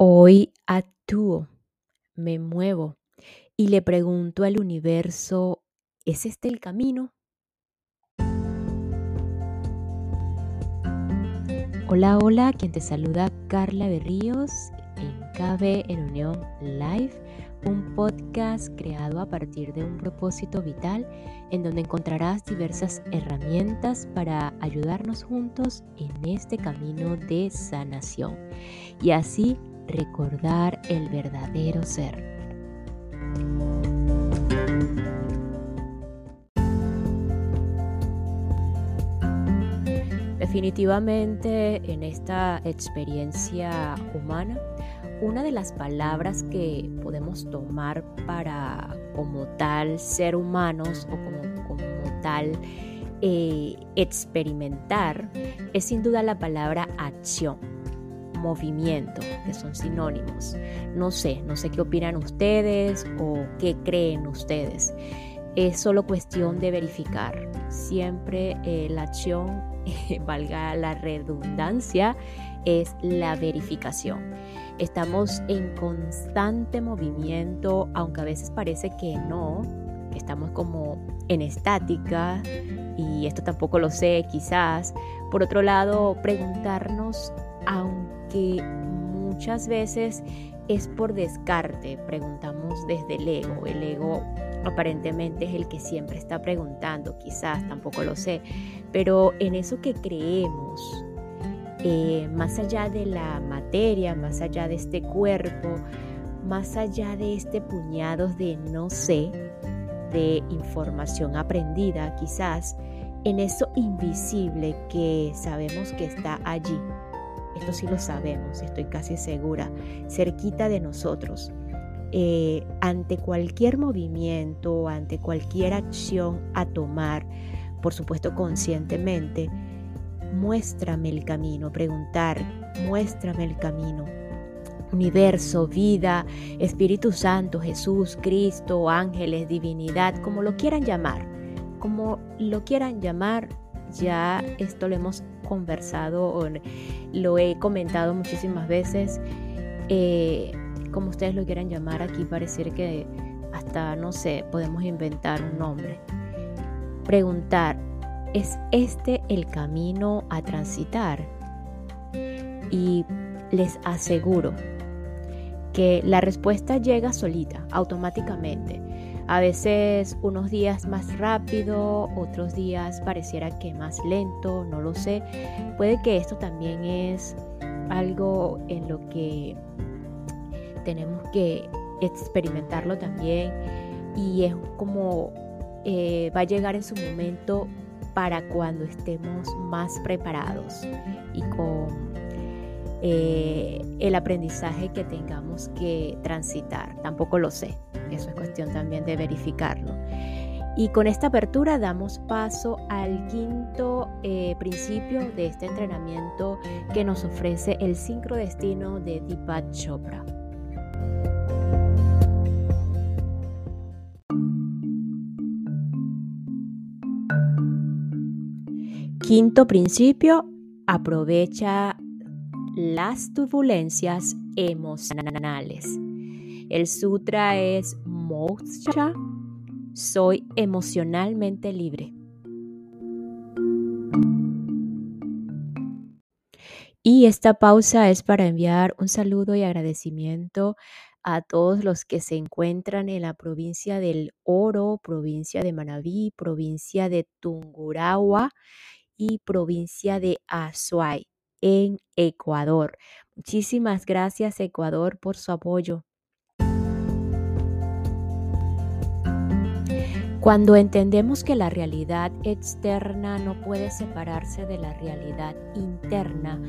Hoy actúo, me muevo y le pregunto al universo, ¿es este el camino? Hola, hola, quien te saluda Carla Berríos en KB en Unión Live, un podcast creado a partir de un propósito vital en donde encontrarás diversas herramientas para ayudarnos juntos en este camino de sanación y así recordar el verdadero ser. Definitivamente en esta experiencia humana, una de las palabras que podemos tomar para como tal ser humanos o como, como tal eh, experimentar es sin duda la palabra acción movimiento, que son sinónimos. No sé, no sé qué opinan ustedes o qué creen ustedes. Es solo cuestión de verificar. Siempre eh, la acción, valga la redundancia, es la verificación. Estamos en constante movimiento, aunque a veces parece que no, estamos como en estática, y esto tampoco lo sé quizás. Por otro lado, preguntarnos, aunque que muchas veces es por descarte, preguntamos desde el ego. El ego aparentemente es el que siempre está preguntando, quizás, tampoco lo sé, pero en eso que creemos, eh, más allá de la materia, más allá de este cuerpo, más allá de este puñado de no sé, de información aprendida quizás, en eso invisible que sabemos que está allí, esto sí lo sabemos, estoy casi segura, cerquita de nosotros. Eh, ante cualquier movimiento, ante cualquier acción a tomar, por supuesto conscientemente, muéstrame el camino, preguntar, muéstrame el camino. Universo, vida, Espíritu Santo, Jesús, Cristo, ángeles, divinidad, como lo quieran llamar, como lo quieran llamar, ya esto lo hemos conversado, lo he comentado muchísimas veces. Eh, como ustedes lo quieran llamar, aquí pareciera que hasta, no sé, podemos inventar un nombre. Preguntar, ¿es este el camino a transitar? Y les aseguro que la respuesta llega solita, automáticamente. A veces unos días más rápido, otros días pareciera que más lento, no lo sé. Puede que esto también es algo en lo que tenemos que experimentarlo también y es como eh, va a llegar en su momento para cuando estemos más preparados y con eh, el aprendizaje que tengamos que transitar. Tampoco lo sé. Eso es cuestión también de verificarlo. Y con esta apertura damos paso al quinto eh, principio de este entrenamiento que nos ofrece el sincrodestino de Deepak Chopra. Quinto principio, aprovecha las turbulencias emocionales. El sutra es Moksha, soy emocionalmente libre. Y esta pausa es para enviar un saludo y agradecimiento a todos los que se encuentran en la provincia del Oro, provincia de Manabí, provincia de Tungurahua y provincia de Azuay en Ecuador. Muchísimas gracias Ecuador por su apoyo. Cuando entendemos que la realidad externa no puede separarse de la realidad interna,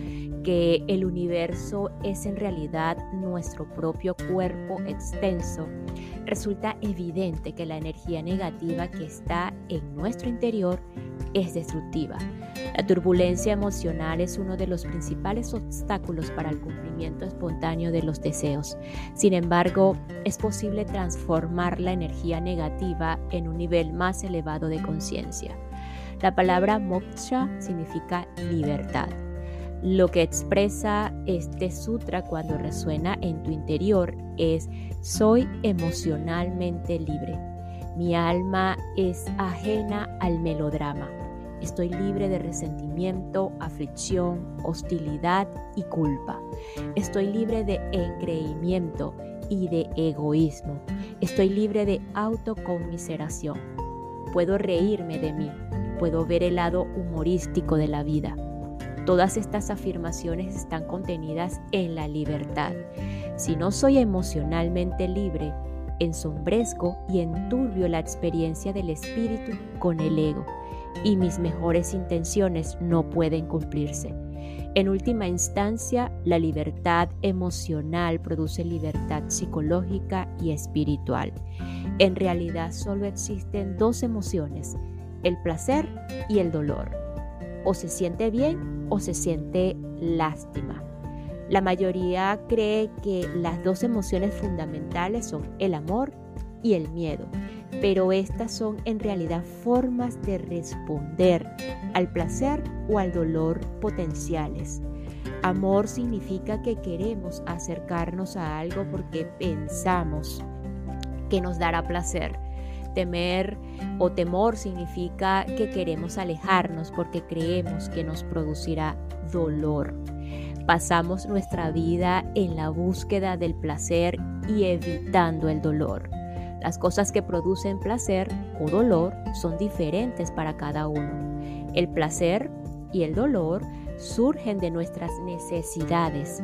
que el universo es en realidad nuestro propio cuerpo extenso, resulta evidente que la energía negativa que está en nuestro interior es destructiva. La turbulencia emocional es uno de los principales obstáculos para el cumplimiento espontáneo de los deseos. Sin embargo, es posible transformar la energía negativa en un nivel más elevado de conciencia. La palabra moksha significa libertad. Lo que expresa este sutra cuando resuena en tu interior es soy emocionalmente libre. Mi alma es ajena al melodrama. Estoy libre de resentimiento, aflicción, hostilidad y culpa. Estoy libre de engreimiento y de egoísmo. Estoy libre de autoconmiseración. Puedo reírme de mí. Puedo ver el lado humorístico de la vida. Todas estas afirmaciones están contenidas en la libertad. Si no soy emocionalmente libre, ensombrezco y enturbio la experiencia del espíritu con el ego y mis mejores intenciones no pueden cumplirse. En última instancia, la libertad emocional produce libertad psicológica y espiritual. En realidad solo existen dos emociones, el placer y el dolor o se siente bien o se siente lástima. La mayoría cree que las dos emociones fundamentales son el amor y el miedo, pero estas son en realidad formas de responder al placer o al dolor potenciales. Amor significa que queremos acercarnos a algo porque pensamos que nos dará placer Temer o temor significa que queremos alejarnos porque creemos que nos producirá dolor. Pasamos nuestra vida en la búsqueda del placer y evitando el dolor. Las cosas que producen placer o dolor son diferentes para cada uno. El placer y el dolor surgen de nuestras necesidades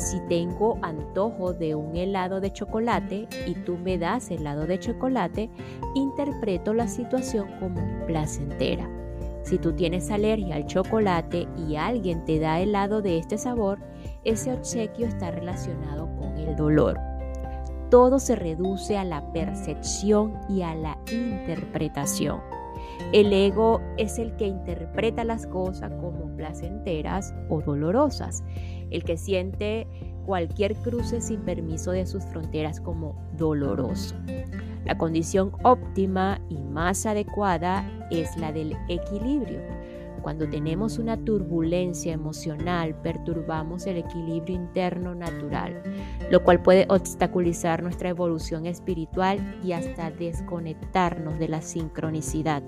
si tengo antojo de un helado de chocolate y tú me das helado de chocolate, interpreto la situación como placentera. Si tú tienes alergia al chocolate y alguien te da helado de este sabor, ese obsequio está relacionado con el dolor. Todo se reduce a la percepción y a la interpretación. El ego es el que interpreta las cosas como placenteras o dolorosas el que siente cualquier cruce sin permiso de sus fronteras como doloroso. La condición óptima y más adecuada es la del equilibrio. Cuando tenemos una turbulencia emocional, perturbamos el equilibrio interno natural, lo cual puede obstaculizar nuestra evolución espiritual y hasta desconectarnos de la sincronicidad.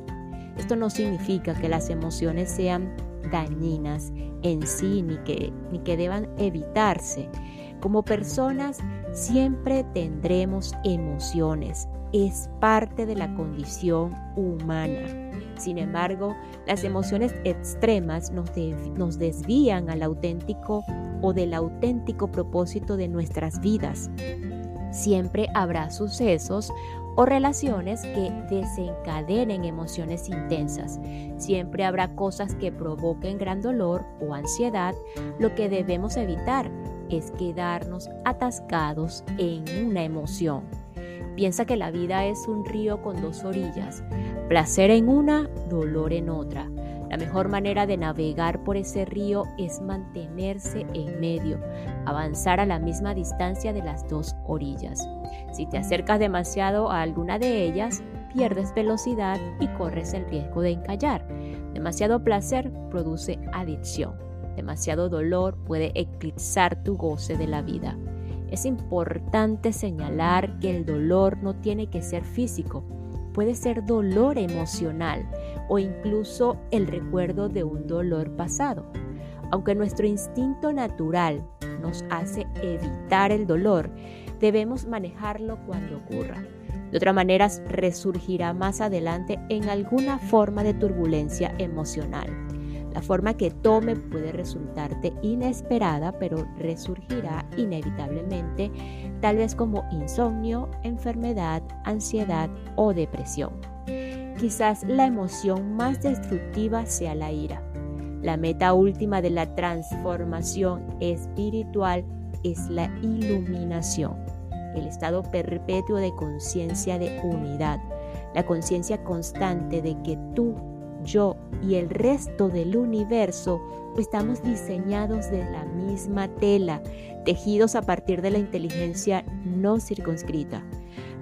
Esto no significa que las emociones sean dañinas en sí ni que, ni que deban evitarse. Como personas siempre tendremos emociones, es parte de la condición humana. Sin embargo, las emociones extremas nos, nos, desvían al auténtico o del auténtico propósito de nuestras vidas. Siempre habrá sucesos o relaciones que desencadenen emociones intensas. Siempre habrá cosas que provoquen gran dolor o ansiedad. Lo que debemos evitar es quedarnos atascados en una emoción. Piensa que la vida es un río con dos orillas, placer en una, dolor en otra. La mejor manera de navegar por ese río es mantenerse en medio, avanzar a la misma distancia de las dos orillas. Si te acercas demasiado a alguna de ellas, pierdes velocidad y corres el riesgo de encallar. Demasiado placer produce adicción. Demasiado dolor puede eclipsar tu goce de la vida. Es importante señalar que el dolor no tiene que ser físico, puede ser dolor emocional o incluso el recuerdo de un dolor pasado. Aunque nuestro instinto natural nos hace evitar el dolor, debemos manejarlo cuando ocurra. De otra manera, resurgirá más adelante en alguna forma de turbulencia emocional. La forma que tome puede resultarte inesperada, pero resurgirá inevitablemente, tal vez como insomnio, enfermedad, ansiedad o depresión. Quizás la emoción más destructiva sea la ira. La meta última de la transformación espiritual es la iluminación, el estado perpetuo de conciencia de unidad, la conciencia constante de que tú yo y el resto del universo estamos diseñados de la misma tela, tejidos a partir de la inteligencia no circunscrita.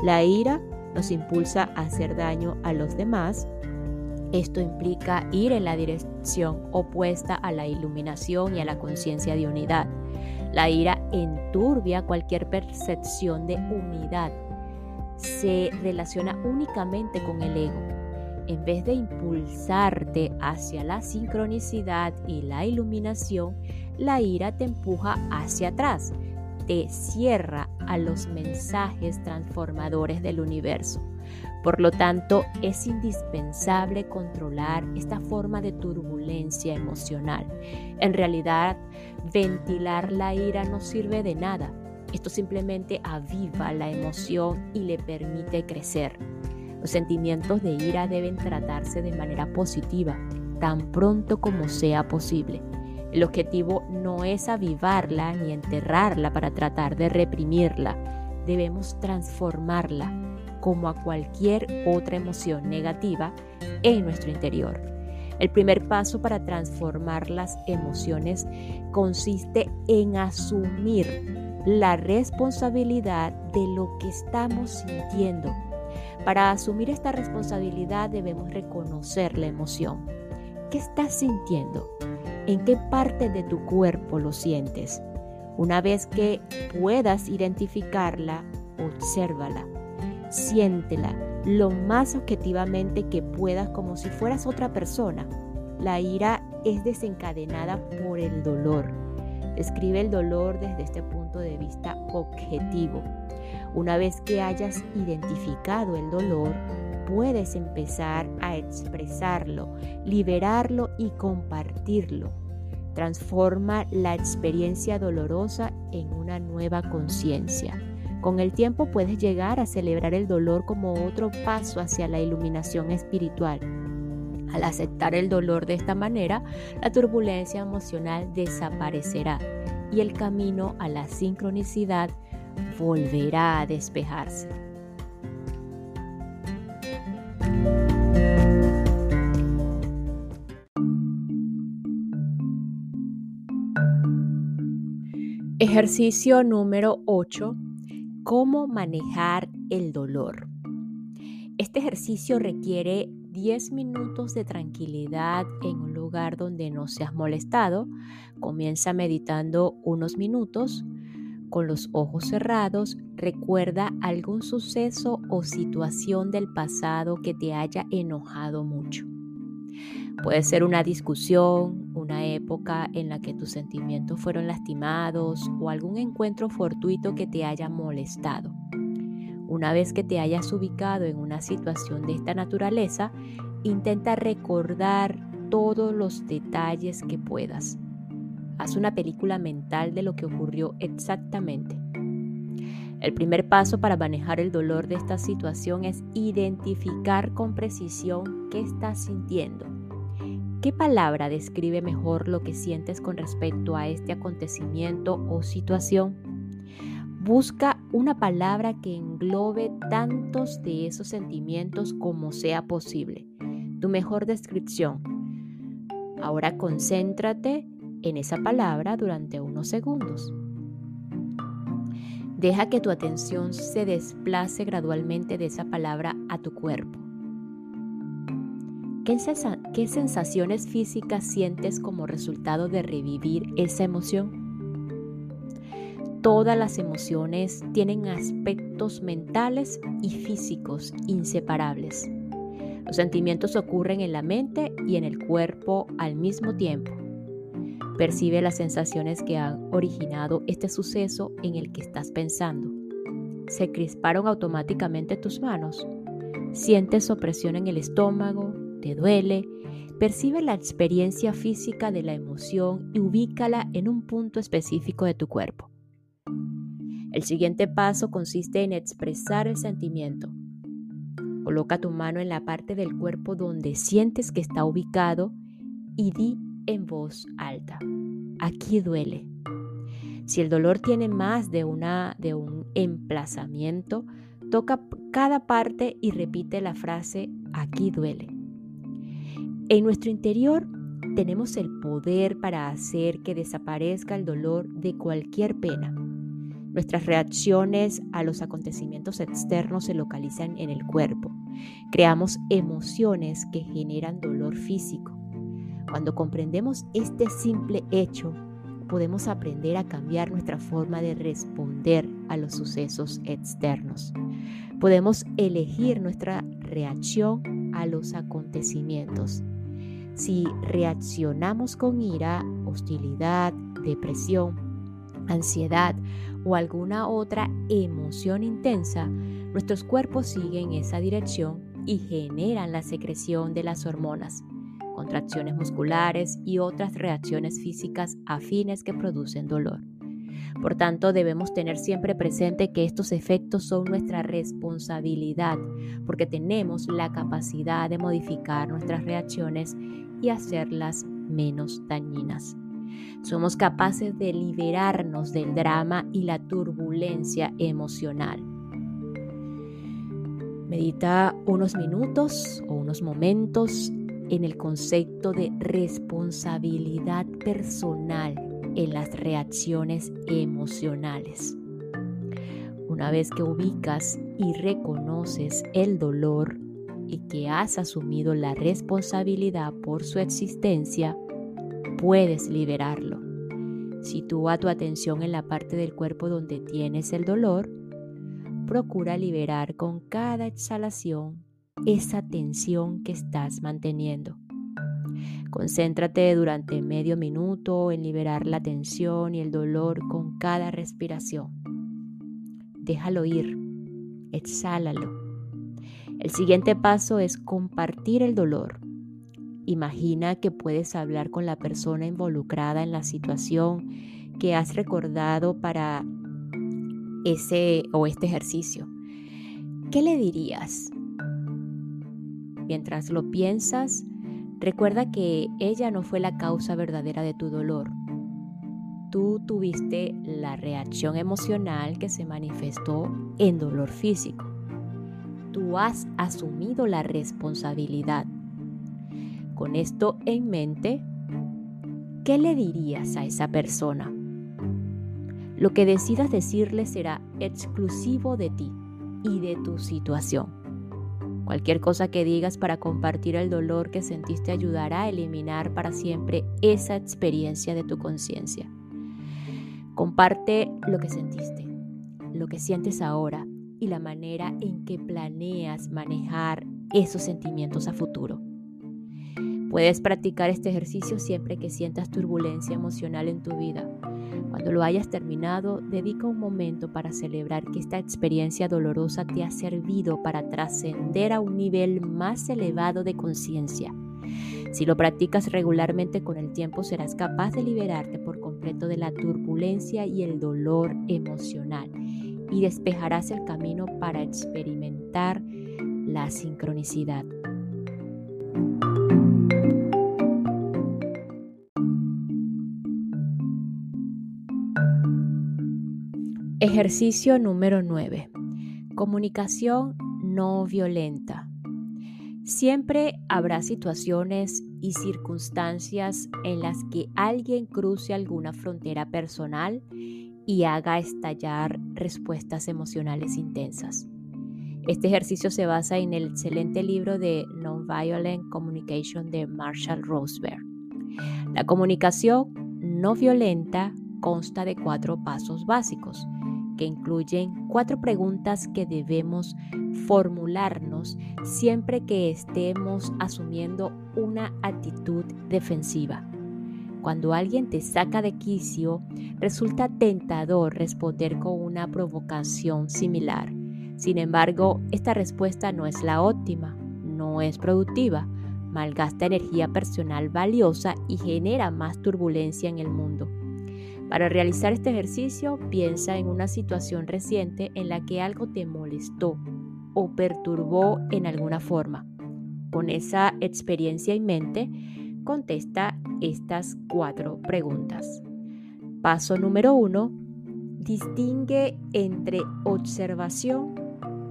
La ira nos impulsa a hacer daño a los demás. Esto implica ir en la dirección opuesta a la iluminación y a la conciencia de unidad. La ira enturbia cualquier percepción de unidad. Se relaciona únicamente con el ego. En vez de impulsarte hacia la sincronicidad y la iluminación, la ira te empuja hacia atrás, te cierra a los mensajes transformadores del universo. Por lo tanto, es indispensable controlar esta forma de turbulencia emocional. En realidad, ventilar la ira no sirve de nada. Esto simplemente aviva la emoción y le permite crecer. Los sentimientos de ira deben tratarse de manera positiva, tan pronto como sea posible. El objetivo no es avivarla ni enterrarla para tratar de reprimirla. Debemos transformarla como a cualquier otra emoción negativa en nuestro interior. El primer paso para transformar las emociones consiste en asumir la responsabilidad de lo que estamos sintiendo. Para asumir esta responsabilidad debemos reconocer la emoción. ¿Qué estás sintiendo? ¿En qué parte de tu cuerpo lo sientes? Una vez que puedas identificarla, obsérvala Siéntela lo más objetivamente que puedas como si fueras otra persona. La ira es desencadenada por el dolor. Describe el dolor desde este punto de vista objetivo. Una vez que hayas identificado el dolor, puedes empezar a expresarlo, liberarlo y compartirlo. Transforma la experiencia dolorosa en una nueva conciencia. Con el tiempo puedes llegar a celebrar el dolor como otro paso hacia la iluminación espiritual. Al aceptar el dolor de esta manera, la turbulencia emocional desaparecerá y el camino a la sincronicidad volverá a despejarse. Ejercicio número 8 cómo manejar el dolor. Este ejercicio requiere 10 minutos de tranquilidad en un lugar donde no seas molestado. Comienza meditando unos minutos con los ojos cerrados. Recuerda algún suceso o situación del pasado que te haya enojado mucho. Puede ser una discusión, una época en la que tus sentimientos fueron lastimados o algún encuentro fortuito que te haya molestado. Una vez que te hayas ubicado en una situación de esta naturaleza, intenta recordar todos los detalles que puedas. Haz una película mental de lo que ocurrió exactamente. El primer paso para manejar el dolor de esta situación es identificar con precisión qué estás sintiendo ¿Qué palabra describe mejor lo que sientes con respecto a este acontecimiento o situación? Busca una palabra que englobe tantos de esos sentimientos como sea posible. Tu mejor descripción. Ahora concéntrate en esa palabra durante unos segundos. Deja que tu atención se desplace gradualmente de esa palabra a tu cuerpo. ¿Qué, sensaciones físicas sientes como resultado de revivir esa emoción? Todas las emociones tienen aspectos mentales y físicos inseparables. Los sentimientos ocurren en la mente y en el cuerpo al mismo tiempo. Percibe las sensaciones que han originado este suceso en el que estás pensando. ¿Se crisparon automáticamente tus manos? ¿Sientes opresión en el estómago, te duele, percibe la experiencia física de la emoción y ubícala en un punto específico de tu cuerpo. El siguiente paso consiste en expresar el sentimiento. Coloca tu mano en la parte del cuerpo donde sientes que está ubicado y di en voz alta, aquí duele. Si el dolor tiene más de, una, de un emplazamiento, toca cada parte y repite la frase, aquí duele. En nuestro interior tenemos el poder para hacer que desaparezca el dolor de cualquier pena. Nuestras reacciones a los acontecimientos externos se localizan en el cuerpo. Creamos emociones que generan dolor físico. Cuando comprendemos este simple hecho, podemos aprender a cambiar nuestra forma de responder a los sucesos externos. Podemos elegir nuestra reacción a los acontecimientos. Si reaccionamos con ira, hostilidad, depresión, ansiedad o alguna otra emoción intensa, nuestros cuerpos siguen esa dirección y generan la secreción de las hormonas contracciones musculares y otras reacciones físicas afines que producen dolor. Por tanto, debemos tener siempre presente que estos efectos son nuestra responsabilidad, porque tenemos la capacidad de modificar nuestras reacciones y hacerlas menos dañinas. Somos capaces de liberarnos del drama y la turbulencia emocional. Medita unos minutos o unos momentos en el concepto de responsabilidad personal en las reacciones emocionales. Una vez que ubicas y reconoces el dolor y que has asumido la responsabilidad por su existencia, puedes liberarlo. Sitúa tu atención en la parte del cuerpo donde tienes el dolor. Procura liberar con cada exhalación esa tensión que estás manteniendo. Concéntrate durante medio minuto en liberar la tensión y el dolor con cada respiración. Déjalo ir, exhálalo. El siguiente paso es compartir el dolor. Imagina que puedes hablar con la persona involucrada en la situación que has recordado para ese o este ejercicio. ¿Qué le dirías? Mientras lo piensas, recuerda que ella no fue la causa verdadera de tu dolor. Tú tuviste la reacción emocional que se manifestó en dolor físico. Tú has asumido la responsabilidad. Con esto en mente, ¿qué le dirías a esa persona? Lo que decidas decirle será exclusivo de ti y de tu situación. Cualquier cosa que digas para compartir el dolor que sentiste ayudará a eliminar para siempre esa experiencia de tu conciencia. Comparte lo que sentiste, lo que sientes ahora y la manera en que planeas manejar esos sentimientos a futuro. Puedes practicar este ejercicio siempre que sientas turbulencia emocional en tu vida cuando lo hayas terminado, dedica un momento para celebrar que esta experiencia dolorosa te ha servido para trascender a un nivel más elevado de conciencia. Si lo practicas regularmente con el tiempo, serás capaz de liberarte por completo de la turbulencia y el dolor emocional y despejarás el camino para experimentar la sincronicidad. Ejercicio número 9. Comunicación no violenta. Siempre habrá situaciones y circunstancias en las que alguien cruce alguna frontera personal y haga estallar respuestas emocionales intensas. Este ejercicio se basa en el excelente libro de Nonviolent Communication de Marshall Roseberg. La comunicación no violenta consta de cuatro pasos básicos que incluyen cuatro preguntas que debemos formularnos siempre que estemos asumiendo una actitud defensiva. Cuando alguien te saca de quicio, resulta tentador responder con una provocación similar. Sin embargo, esta respuesta no es la óptima, no es productiva, malgasta energía personal valiosa y genera más turbulencia en el mundo. Para realizar este ejercicio, piensa en una situación reciente en la que algo te molestó o perturbó en alguna forma. Con esa experiencia en mente, contesta estas cuatro preguntas. Paso número uno, distingue entre observación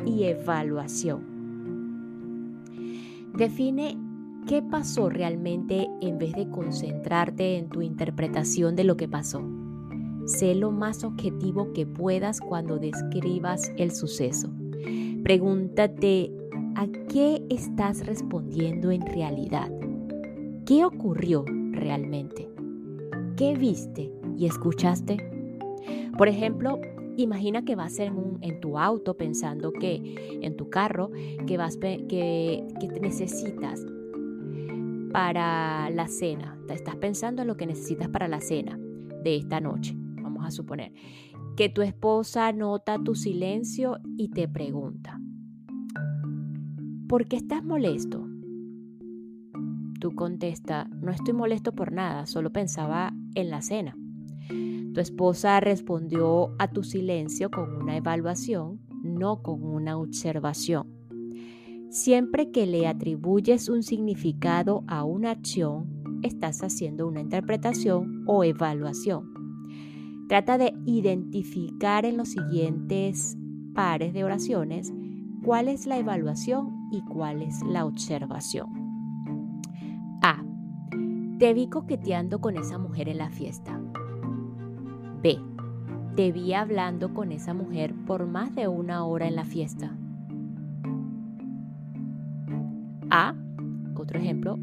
y evaluación. Define qué pasó realmente en vez de concentrarte en tu interpretación de lo que pasó. Sé lo más objetivo que puedas cuando describas el suceso. Pregúntate, ¿a qué estás respondiendo en realidad? ¿Qué ocurrió realmente? ¿Qué viste y escuchaste? Por ejemplo, imagina que vas en, un, en tu auto pensando que en tu carro que vas que, que te necesitas para la cena. Estás pensando en lo que necesitas para la cena de esta noche, suponer. Que tu esposa nota tu silencio y te pregunta, ¿por qué estás molesto? Tú contesta, no estoy molesto por nada, solo pensaba en la cena. Tu esposa respondió a tu silencio con una evaluación, no con una observación. Siempre que le atribuyes un significado a una acción, estás haciendo una interpretación o evaluación. Trata de identificar en los siguientes pares de oraciones cuál es la evaluación y cuál es la observación. A. Te vi coqueteando con esa mujer en la fiesta. B. Te vi hablando con esa mujer por más de una hora en la fiesta. A, otro ejemplo,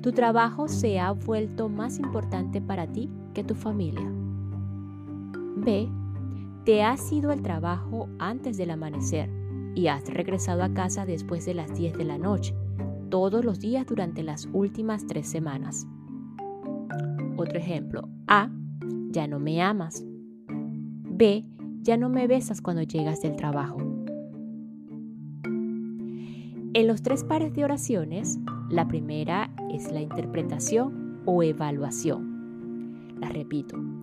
tu trabajo se ha vuelto más importante para ti que tu familia. B, te has ido al trabajo antes del amanecer y has regresado a casa después de las 10 de la noche, todos los días durante las últimas tres semanas. Otro ejemplo, A, ya no me amas. B, ya no me besas cuando llegas del trabajo. En los tres pares de oraciones, la primera es la interpretación o evaluación. La repito.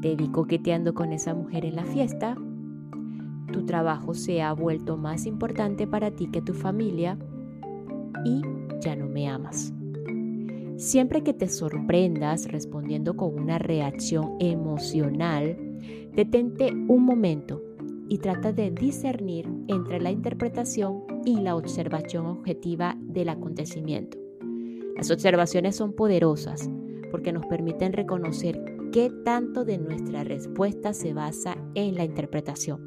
Te vi coqueteando con esa mujer en la fiesta. Tu trabajo se ha vuelto más importante para ti que tu familia. Y ya no me amas. Siempre que te sorprendas respondiendo con una reacción emocional, detente un momento y trata de discernir entre la interpretación y la observación objetiva del acontecimiento. Las observaciones son poderosas porque nos permiten reconocer qué tanto de nuestra respuesta se basa en la interpretación.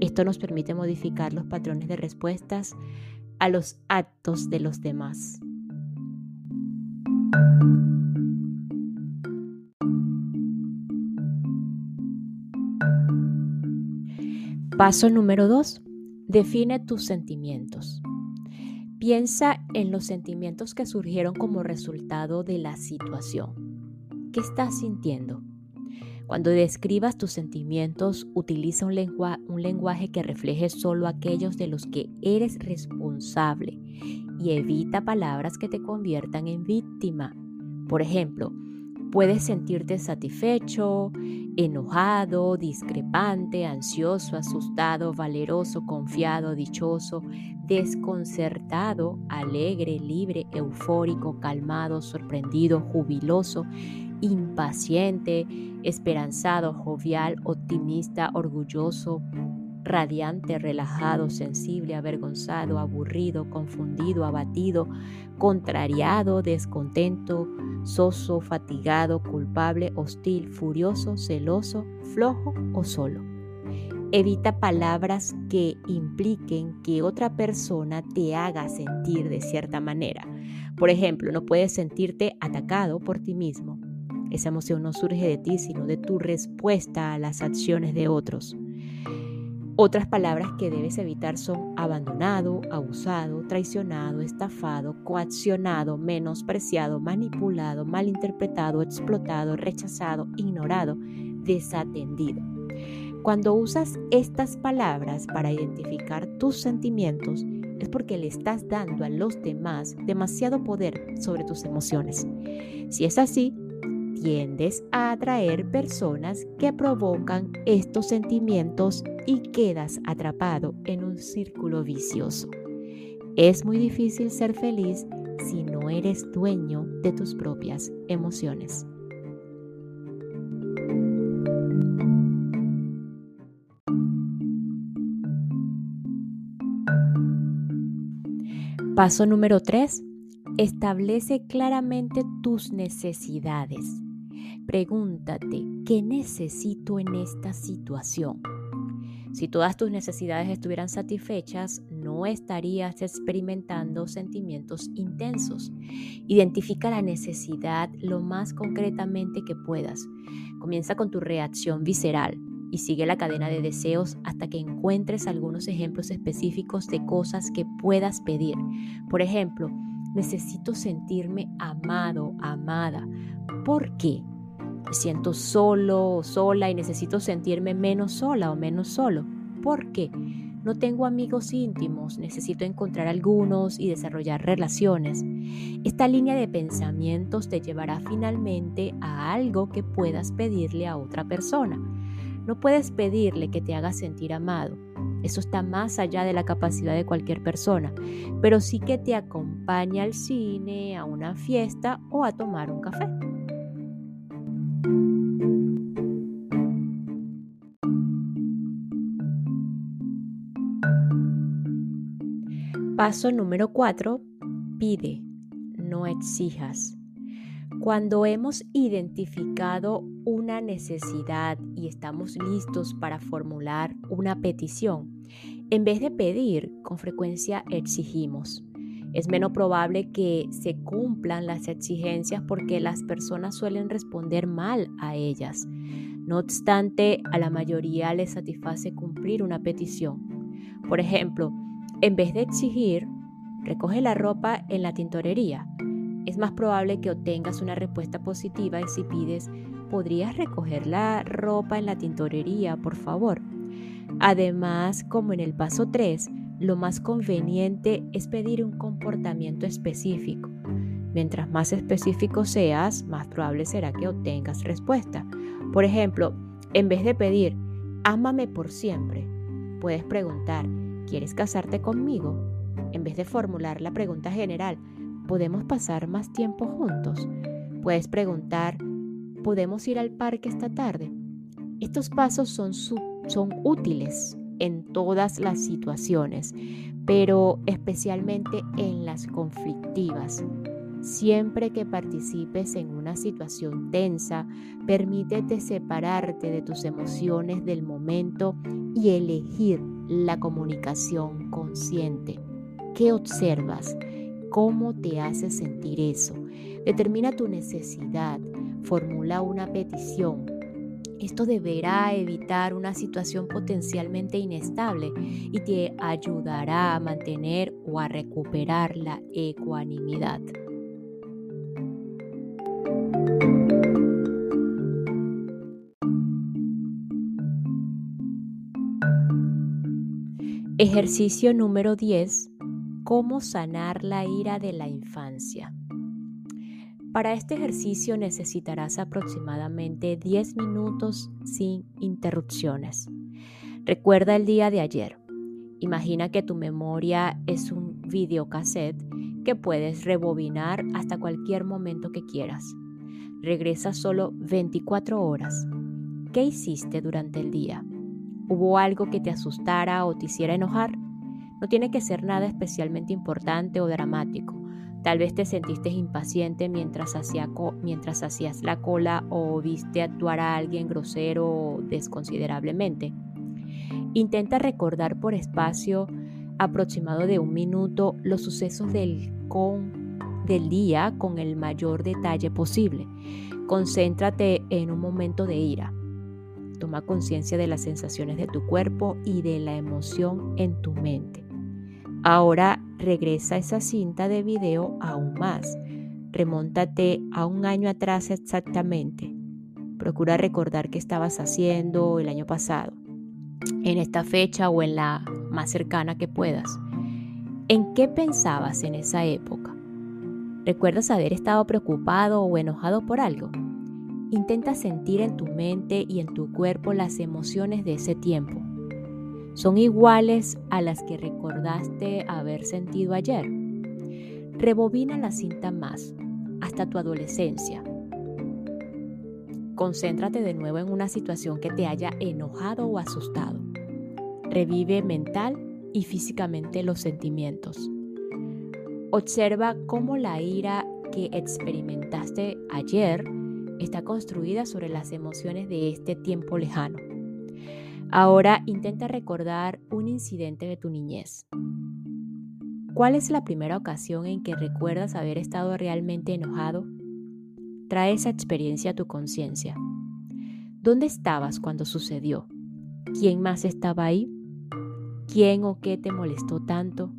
Esto nos permite modificar los patrones de respuestas a los actos de los demás. Paso número 2. Define tus sentimientos. Piensa en los sentimientos que surgieron como resultado de la situación. ¿Qué estás sintiendo? Cuando describas tus sentimientos, utiliza un, un, lenguaje que refleje solo aquellos de los que eres responsable y evita palabras que te conviertan en víctima. Por ejemplo, Puedes sentirte satisfecho, enojado, discrepante, ansioso, asustado, valeroso, confiado, dichoso, desconcertado, alegre, libre, eufórico, calmado, sorprendido, jubiloso, impaciente, esperanzado, jovial, optimista, orgulloso, radiante, relajado, sensible, avergonzado, aburrido, confundido, abatido, contrariado, descontento, soso, fatigado, culpable, hostil, furioso, celoso, flojo o solo. Evita palabras que impliquen que otra persona te haga sentir de cierta manera. Por ejemplo, no puedes sentirte atacado por ti mismo. Esa emoción no surge de ti, sino de tu respuesta a las acciones de otros. Otras palabras que debes evitar son abandonado, abusado, traicionado, estafado, coaccionado, menospreciado, manipulado, malinterpretado, explotado, rechazado, ignorado, desatendido. Cuando usas estas palabras para identificar tus sentimientos, es porque le estás dando a los demás demasiado poder sobre tus emociones. Si es así, tiendes a atraer personas que provocan estos sentimientos y quedas atrapado en un círculo vicioso. Es muy difícil ser feliz si no eres dueño de tus propias emociones. Paso número 3. Establece claramente tus necesidades. Pregúntate, ¿qué necesito en esta situación? Si todas tus necesidades estuvieran satisfechas, no estarías experimentando sentimientos intensos. Identifica la necesidad lo más concretamente que puedas. Comienza con tu reacción visceral y sigue la cadena de deseos hasta que encuentres algunos ejemplos específicos de cosas que puedas pedir. Por ejemplo, necesito sentirme amado, amada. ¿Por qué? Me siento solo o sola y necesito sentirme menos sola o menos solo. ¿Por qué? No tengo amigos íntimos, necesito encontrar algunos y desarrollar relaciones. Esta línea de pensamientos te llevará finalmente a algo que puedas pedirle a otra persona. No puedes pedirle que te haga sentir amado. Eso está más allá de la capacidad de cualquier persona, pero sí que te acompañe al cine, a una fiesta o a tomar un café. Paso número 4. Pide, no exijas. Cuando hemos identificado una necesidad y estamos listos para formular una petición, en vez de pedir, con frecuencia exigimos. Es menos probable que se cumplan las exigencias porque las personas suelen responder mal a ellas. No obstante, a la mayoría les satisface cumplir una petición. Por ejemplo, en vez de exigir, recoge la ropa en la tintorería. Es más probable que obtengas una respuesta positiva si pides, ¿podrías recoger la ropa en la tintorería, por favor? Además, como en el paso 3, lo más conveniente es pedir un comportamiento específico. Mientras más específico seas, más probable será que obtengas respuesta. Por ejemplo, en vez de pedir, ámame por siempre, puedes preguntar, ¿Quieres casarte conmigo? En vez de formular la pregunta general, ¿podemos pasar más tiempo juntos? Puedes preguntar, ¿podemos ir al parque esta tarde? Estos pasos son, son útiles en todas las situaciones, pero especialmente en las conflictivas. Siempre que participes en una situación tensa, permítete separarte de tus emociones del momento y elegir la comunicación consciente. ¿Qué observas? ¿Cómo te hace sentir eso? Determina tu necesidad, formula una petición. Esto deberá evitar una situación potencialmente inestable y te ayudará a mantener o a recuperar la ecuanimidad. Ejercicio número 10. ¿Cómo sanar la ira de la infancia? Para este ejercicio necesitarás aproximadamente 10 minutos sin interrupciones. Recuerda el día de ayer. Imagina que tu memoria es un videocassette que puedes rebobinar hasta cualquier momento que quieras. Regresa solo 24 horas. ¿Qué hiciste durante el día? ¿Hubo algo que te asustara o te hiciera enojar? No tiene que ser nada especialmente importante o dramático. Tal vez te sentiste impaciente mientras, mientras hacías la cola o viste actuar a alguien grosero o desconsiderablemente. Intenta recordar por espacio aproximado de un minuto los sucesos del, con, del día con el mayor detalle posible. Concéntrate en un momento de ira Toma conciencia de las sensaciones de tu cuerpo y de la emoción en tu mente. Ahora regresa esa cinta de video aún más. Remóntate a un año atrás exactamente. Procura recordar qué estabas haciendo el año pasado, en esta fecha o en la más cercana que puedas. ¿En qué pensabas en esa época? ¿Recuerdas haber estado preocupado o enojado por algo? Intenta sentir en tu mente y en tu cuerpo las emociones de ese tiempo. ¿Son iguales a las que recordaste haber sentido ayer? Rebobina la cinta más, hasta tu adolescencia. Concéntrate de nuevo en una situación que te haya enojado o asustado. Revive mental y físicamente los sentimientos. Observa cómo la ira que experimentaste ayer está construida sobre las emociones de este tiempo lejano. Ahora intenta recordar un incidente de tu niñez. ¿Cuál es la primera ocasión en que recuerdas haber estado realmente enojado? Trae esa experiencia a tu conciencia. ¿Dónde estabas cuando sucedió? ¿Quién más estaba ahí? ¿Quién o qué te molestó tanto?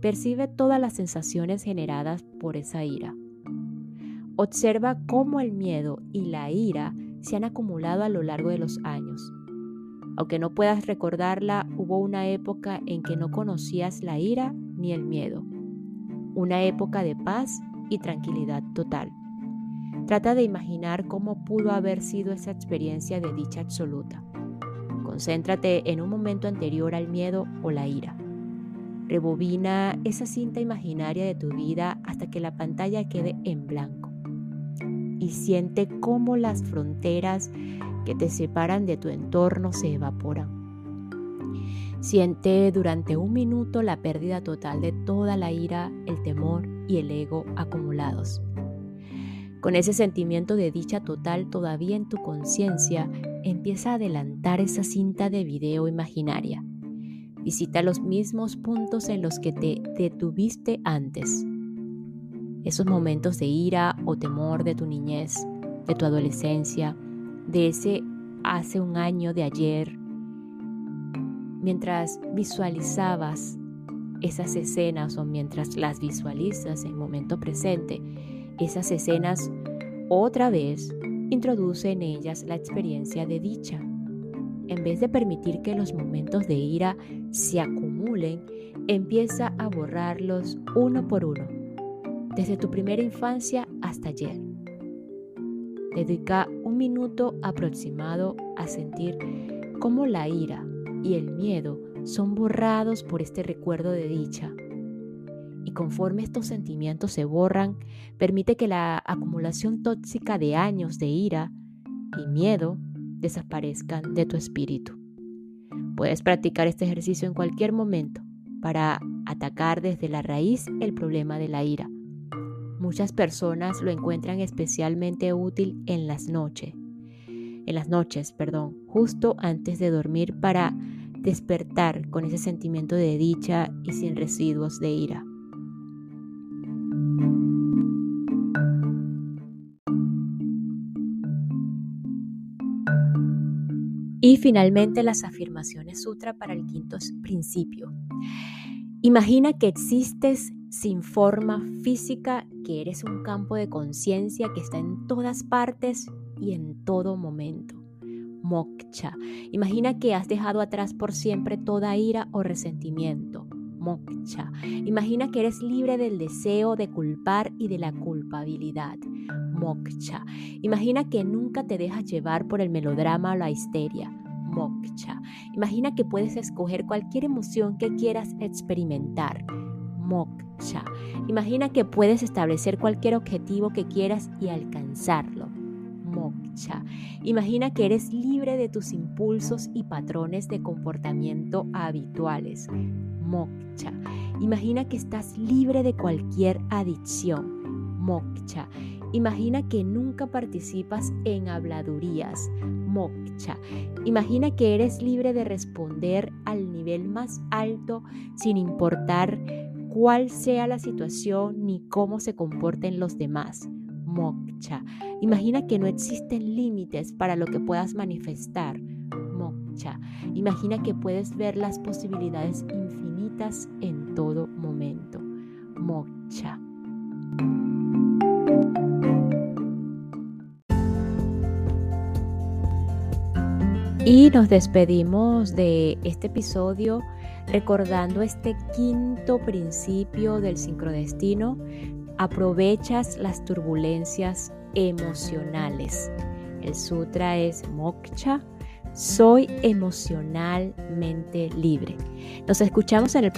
Percibe todas las sensaciones generadas por esa ira. Observa cómo el miedo y la ira se han acumulado a lo largo de los años. Aunque no puedas recordarla, hubo una época en que no conocías la ira ni el miedo. Una época de paz y tranquilidad total. Trata de imaginar cómo pudo haber sido esa experiencia de dicha absoluta. Concéntrate en un momento anterior al miedo o la ira. Rebobina esa cinta imaginaria de tu vida hasta que la pantalla quede en blanco. Y siente cómo las fronteras que te separan de tu entorno se evaporan. Siente durante un minuto la pérdida total de toda la ira, el temor y el ego acumulados. Con ese sentimiento de dicha total todavía en tu conciencia, empieza a adelantar esa cinta de video imaginaria. Visita los mismos puntos en los que te detuviste antes. Esos momentos de ira o temor de tu niñez, de tu adolescencia, de ese hace un año de ayer, mientras visualizabas esas escenas o mientras las visualizas en momento presente, esas escenas otra vez introduce en ellas la experiencia de dicha. En vez de permitir que los momentos de ira se acumulen, empieza a borrarlos uno por uno, desde tu primera infancia hasta ayer. Dedica un minuto aproximado a sentir cómo la ira y el miedo son borrados por este recuerdo de dicha y conforme estos sentimientos se borran, permite que la acumulación tóxica de años de ira y miedo desaparezcan de tu espíritu. Puedes practicar este ejercicio en cualquier momento para atacar desde la raíz el problema de la ira. Muchas personas lo encuentran especialmente útil en las noches, en las noches, perdón, justo antes de dormir para despertar con ese sentimiento de dicha y sin residuos de ira. Y finalmente las afirmaciones sutra para el quinto principio. Imagina que existes sin forma física, que eres un campo de conciencia que está en todas partes y en todo momento. Moksha. Imagina que has dejado atrás por siempre toda ira o resentimiento. Moksha. Imagina que eres libre del deseo de culpar y de la culpabilidad moksha. Imagina que nunca te dejas llevar por el melodrama o la histeria. Moksha. Imagina que puedes escoger cualquier emoción que quieras experimentar. Moksha. Imagina que puedes establecer cualquier objetivo que quieras y alcanzarlo. Moksha. Imagina que eres libre de tus impulsos y patrones de comportamiento habituales. Moksha. Imagina que estás libre de cualquier adicción. Moksha. Imagina que nunca participas en habladurías. Moksha. Imagina que eres libre de responder al nivel más alto sin importar cuál sea la situación ni cómo se comporten los demás. Moksha. Imagina que no existen límites para lo que puedas manifestar. Moksha. Imagina que puedes ver las posibilidades infinitas en todo momento. Moksha. Y nos despedimos de este episodio recordando este quinto principio del sincrodestino. Aprovechas las turbulencias emocionales. El sutra es moksha soy emocionalmente libre. Nos escuchamos en el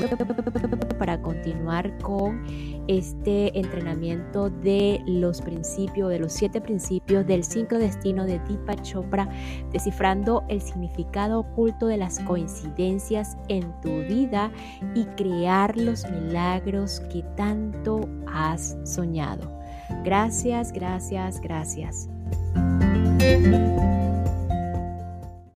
para continuar con este entrenamiento de los principios, de los siete principios del cinco destino de Deepak Chopra, descifrando el significado oculto de las coincidencias en tu vida y crear los milagros que tanto has soñado. Gracias, gracias, gracias.